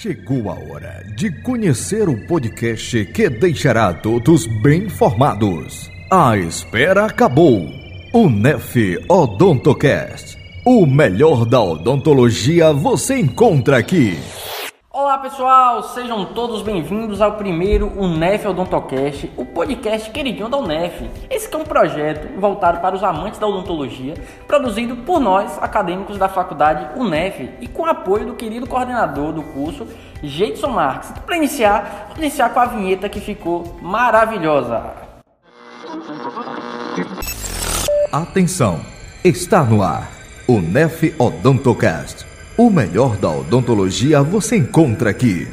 Chegou a hora de conhecer o podcast que deixará todos bem informados. A espera acabou. O NEF Odontocast. O melhor da odontologia você encontra aqui. Olá pessoal, sejam todos bem-vindos ao primeiro UNEF Odontocast, o podcast queridinho da UNEF. Esse é um projeto voltado para os amantes da odontologia, produzido por nós, acadêmicos da faculdade UNEF, e com apoio do querido coordenador do curso, Jeitson Marques. Para iniciar, vou iniciar com a vinheta que ficou maravilhosa. Atenção, está no ar o NEF Odontocast. O melhor da odontologia você encontra aqui.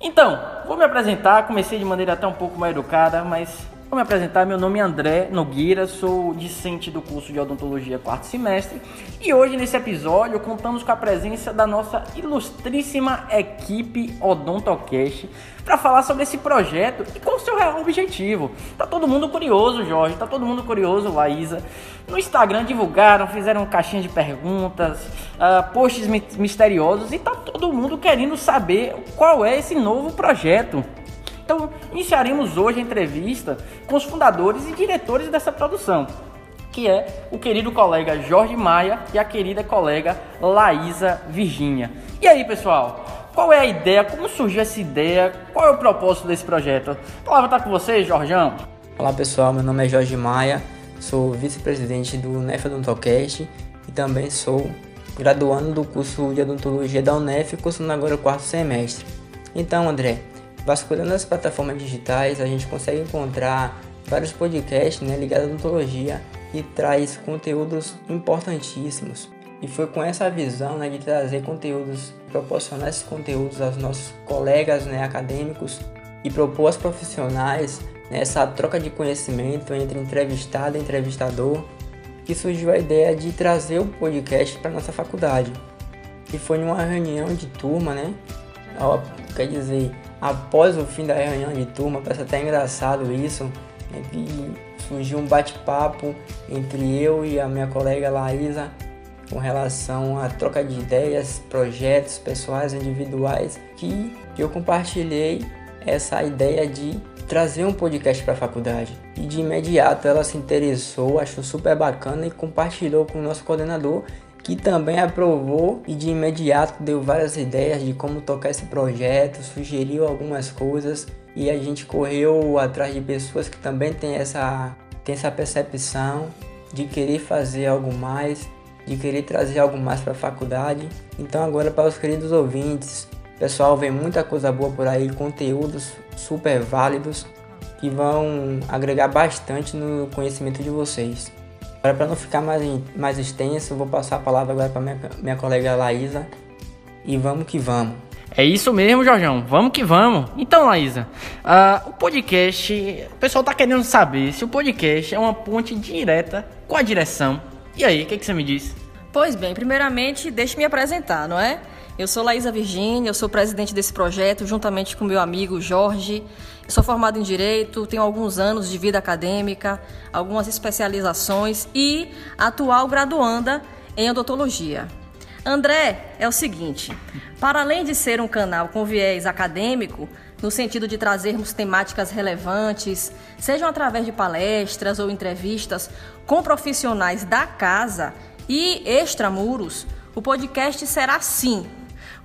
Então, vou me apresentar. Comecei de maneira até um pouco mais educada, mas Vou me apresentar, meu nome é André Nogueira, sou discente do curso de odontologia quarto semestre e hoje nesse episódio contamos com a presença da nossa ilustríssima equipe Odontocast para falar sobre esse projeto e qual o seu real objetivo. Tá todo mundo curioso, Jorge, tá todo mundo curioso, Laísa. No Instagram divulgaram, fizeram caixinha de perguntas, uh, posts misteriosos e tá todo mundo querendo saber qual é esse novo projeto. Então, iniciaremos hoje a entrevista com os fundadores e diretores dessa produção, que é o querido colega Jorge Maia e a querida colega Laísa Virgínia. E aí, pessoal? Qual é a ideia? Como surgiu essa ideia? Qual é o propósito desse projeto? A palavra está com você, Jorjão. Olá, pessoal. Meu nome é Jorge Maia, sou vice-presidente do UNEF Odontocast e também sou graduando do curso de odontologia da UNEF, cursando agora o quarto semestre. Então, André, Vasculhando as plataformas digitais, a gente consegue encontrar vários podcasts né, ligados à odontologia e traz conteúdos importantíssimos. E foi com essa visão né, de trazer conteúdos, proporcionar esses conteúdos aos nossos colegas né, acadêmicos e propor aos profissionais né, essa troca de conhecimento entre entrevistado e entrevistador, que surgiu a ideia de trazer o podcast para nossa faculdade. E foi numa reunião de turma, né? Quer dizer, após o fim da reunião de turma, parece até engraçado isso, né, que surgiu um bate-papo entre eu e a minha colega Laísa com relação à troca de ideias, projetos pessoais, individuais, que eu compartilhei essa ideia de trazer um podcast para a faculdade. E de imediato ela se interessou, achou super bacana e compartilhou com o nosso coordenador que também aprovou e de imediato deu várias ideias de como tocar esse projeto, sugeriu algumas coisas e a gente correu atrás de pessoas que também têm essa, têm essa percepção de querer fazer algo mais, de querer trazer algo mais para a faculdade. Então agora para os queridos ouvintes, pessoal, vem muita coisa boa por aí, conteúdos super válidos que vão agregar bastante no conhecimento de vocês. Agora, para não ficar mais, mais extenso, vou passar a palavra agora para minha, minha colega Laísa. E vamos que vamos. É isso mesmo, Jorjão. Vamos que vamos. Então, Laísa, uh, o podcast. O pessoal tá querendo saber se o podcast é uma ponte direta com a direção. E aí, o que, que você me diz? Pois bem, primeiramente, deixe me apresentar, não é? Eu sou Laísa Virgínia, eu sou presidente desse projeto, juntamente com meu amigo Jorge. Sou formado em Direito, tenho alguns anos de vida acadêmica, algumas especializações e atual graduanda em odontologia. André, é o seguinte: para além de ser um canal com viés acadêmico, no sentido de trazermos temáticas relevantes, sejam através de palestras ou entrevistas com profissionais da casa e extramuros, o podcast será sim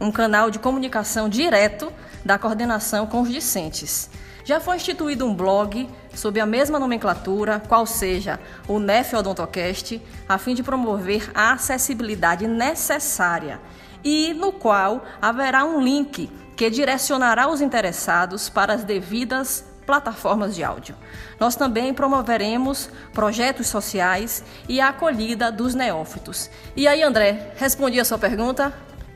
um canal de comunicação direto da coordenação com os discentes. Já foi instituído um blog sob a mesma nomenclatura, qual seja o NEF Odontocast, a fim de promover a acessibilidade necessária e no qual haverá um link que direcionará os interessados para as devidas plataformas de áudio. Nós também promoveremos projetos sociais e a acolhida dos neófitos. E aí, André, respondi a sua pergunta?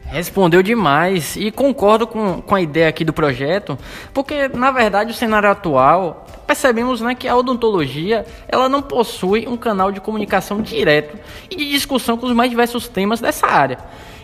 Respondeu demais e concordo com, com a ideia aqui do projeto, porque na verdade o cenário atual percebemos né, que a odontologia ela não possui um canal de comunicação direto e de discussão com os mais diversos temas dessa área.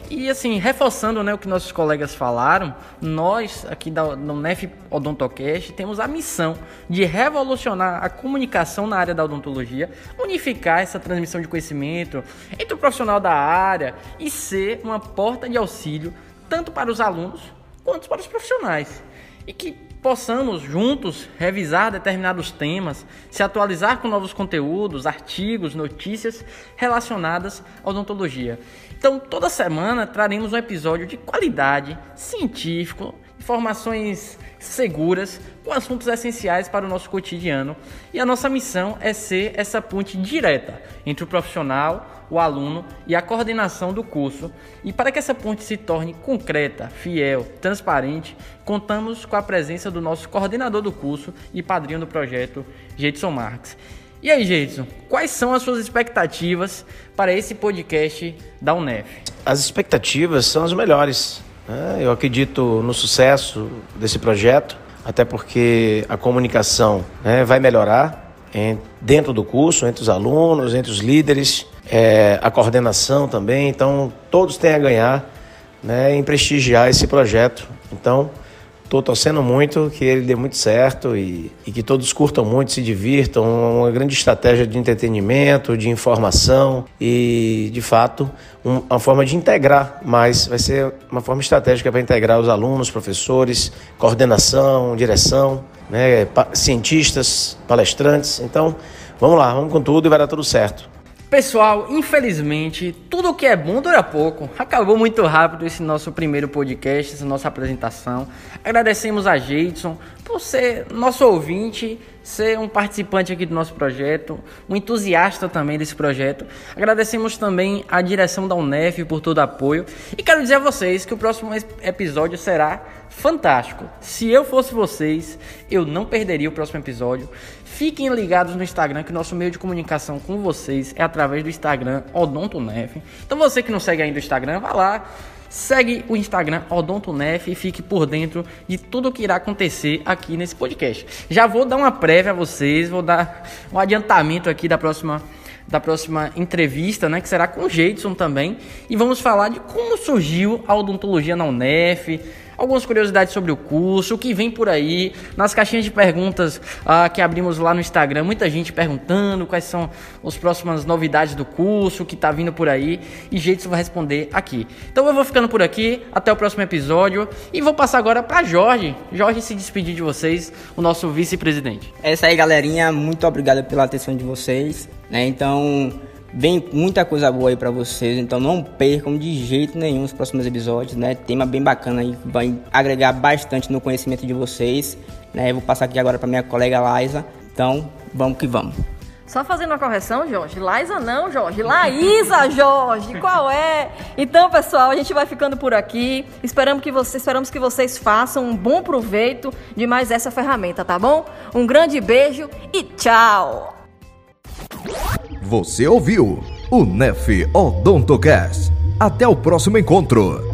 E assim, reforçando né, o que nossos colegas falaram, nós aqui da, no NEF Odontocast temos a missão de revolucionar a comunicação na área da odontologia, unificar essa transmissão de conhecimento entre o profissional da área e ser uma porta de auxílio tanto para os alunos quanto para os profissionais. E que possamos juntos revisar determinados temas, se atualizar com novos conteúdos, artigos, notícias relacionadas à odontologia. Então, toda semana traremos um episódio de qualidade, científico, informações seguras com assuntos essenciais para o nosso cotidiano. E a nossa missão é ser essa ponte direta entre o profissional, o aluno e a coordenação do curso. E para que essa ponte se torne concreta, fiel, transparente, contamos com a presença do nosso coordenador do curso e padrinho do projeto, Jetson Marques. E aí, Jetson, quais são as suas expectativas para esse podcast da UNEF? As expectativas são as melhores. Né? Eu acredito no sucesso desse projeto, até porque a comunicação né, vai melhorar dentro do curso, entre os alunos, entre os líderes, é, a coordenação também. Então, todos têm a ganhar né, em prestigiar esse projeto. Então, Estou torcendo muito que ele dê muito certo e, e, que todos curtam muito, se divirtam. Uma grande estratégia de entretenimento, de informação e, de fato, um, uma forma de integrar mais. Vai ser uma forma estratégica para integrar os alunos, professores, coordenação, direção, né, cientistas, palestrantes. Então, vamos lá, vamos com tudo e vai dar tudo certo. Pessoal, infelizmente, tudo que é bom dura pouco. Acabou muito rápido esse nosso primeiro podcast, essa nossa apresentação. Agradecemos a Jadson por ser nosso ouvinte, ser um participante aqui do nosso projeto, um entusiasta também desse projeto. Agradecemos também a direção da UNEF por todo o apoio. E quero dizer a vocês que o próximo episódio será fantástico. Se eu fosse vocês, eu não perderia o próximo episódio. Fiquem ligados no Instagram, que o nosso meio de comunicação com vocês é através do Instagram OdontoNef. Então você que não segue ainda o Instagram, vá lá, segue o Instagram OdontoNef e fique por dentro de tudo o que irá acontecer aqui nesse podcast. Já vou dar uma prévia a vocês, vou dar um adiantamento aqui da próxima da próxima entrevista, né, que será com o Jadson também, e vamos falar de como surgiu a odontologia na UNEF, algumas curiosidades sobre o curso, o que vem por aí, nas caixinhas de perguntas ah, que abrimos lá no Instagram, muita gente perguntando quais são as próximas novidades do curso, o que está vindo por aí, e Jeitos vai responder aqui. Então eu vou ficando por aqui, até o próximo episódio, e vou passar agora para Jorge. Jorge se despedir de vocês, o nosso vice-presidente. É isso aí, galerinha, muito obrigado pela atenção de vocês, né? Então, Vem muita coisa boa aí para vocês, então não percam de jeito nenhum os próximos episódios, né? Tema bem bacana aí, vai agregar bastante no conhecimento de vocês, né? Vou passar aqui agora para minha colega Laisa. Então, vamos que vamos. Só fazendo uma correção, Jorge. Laisa não, Jorge. Laísa, Jorge. Qual é? Então, pessoal, a gente vai ficando por aqui. Esperamos que, você, esperamos que vocês façam um bom proveito de mais essa ferramenta, tá bom? Um grande beijo e tchau! Você ouviu o Nef Odontocast. Até o próximo encontro.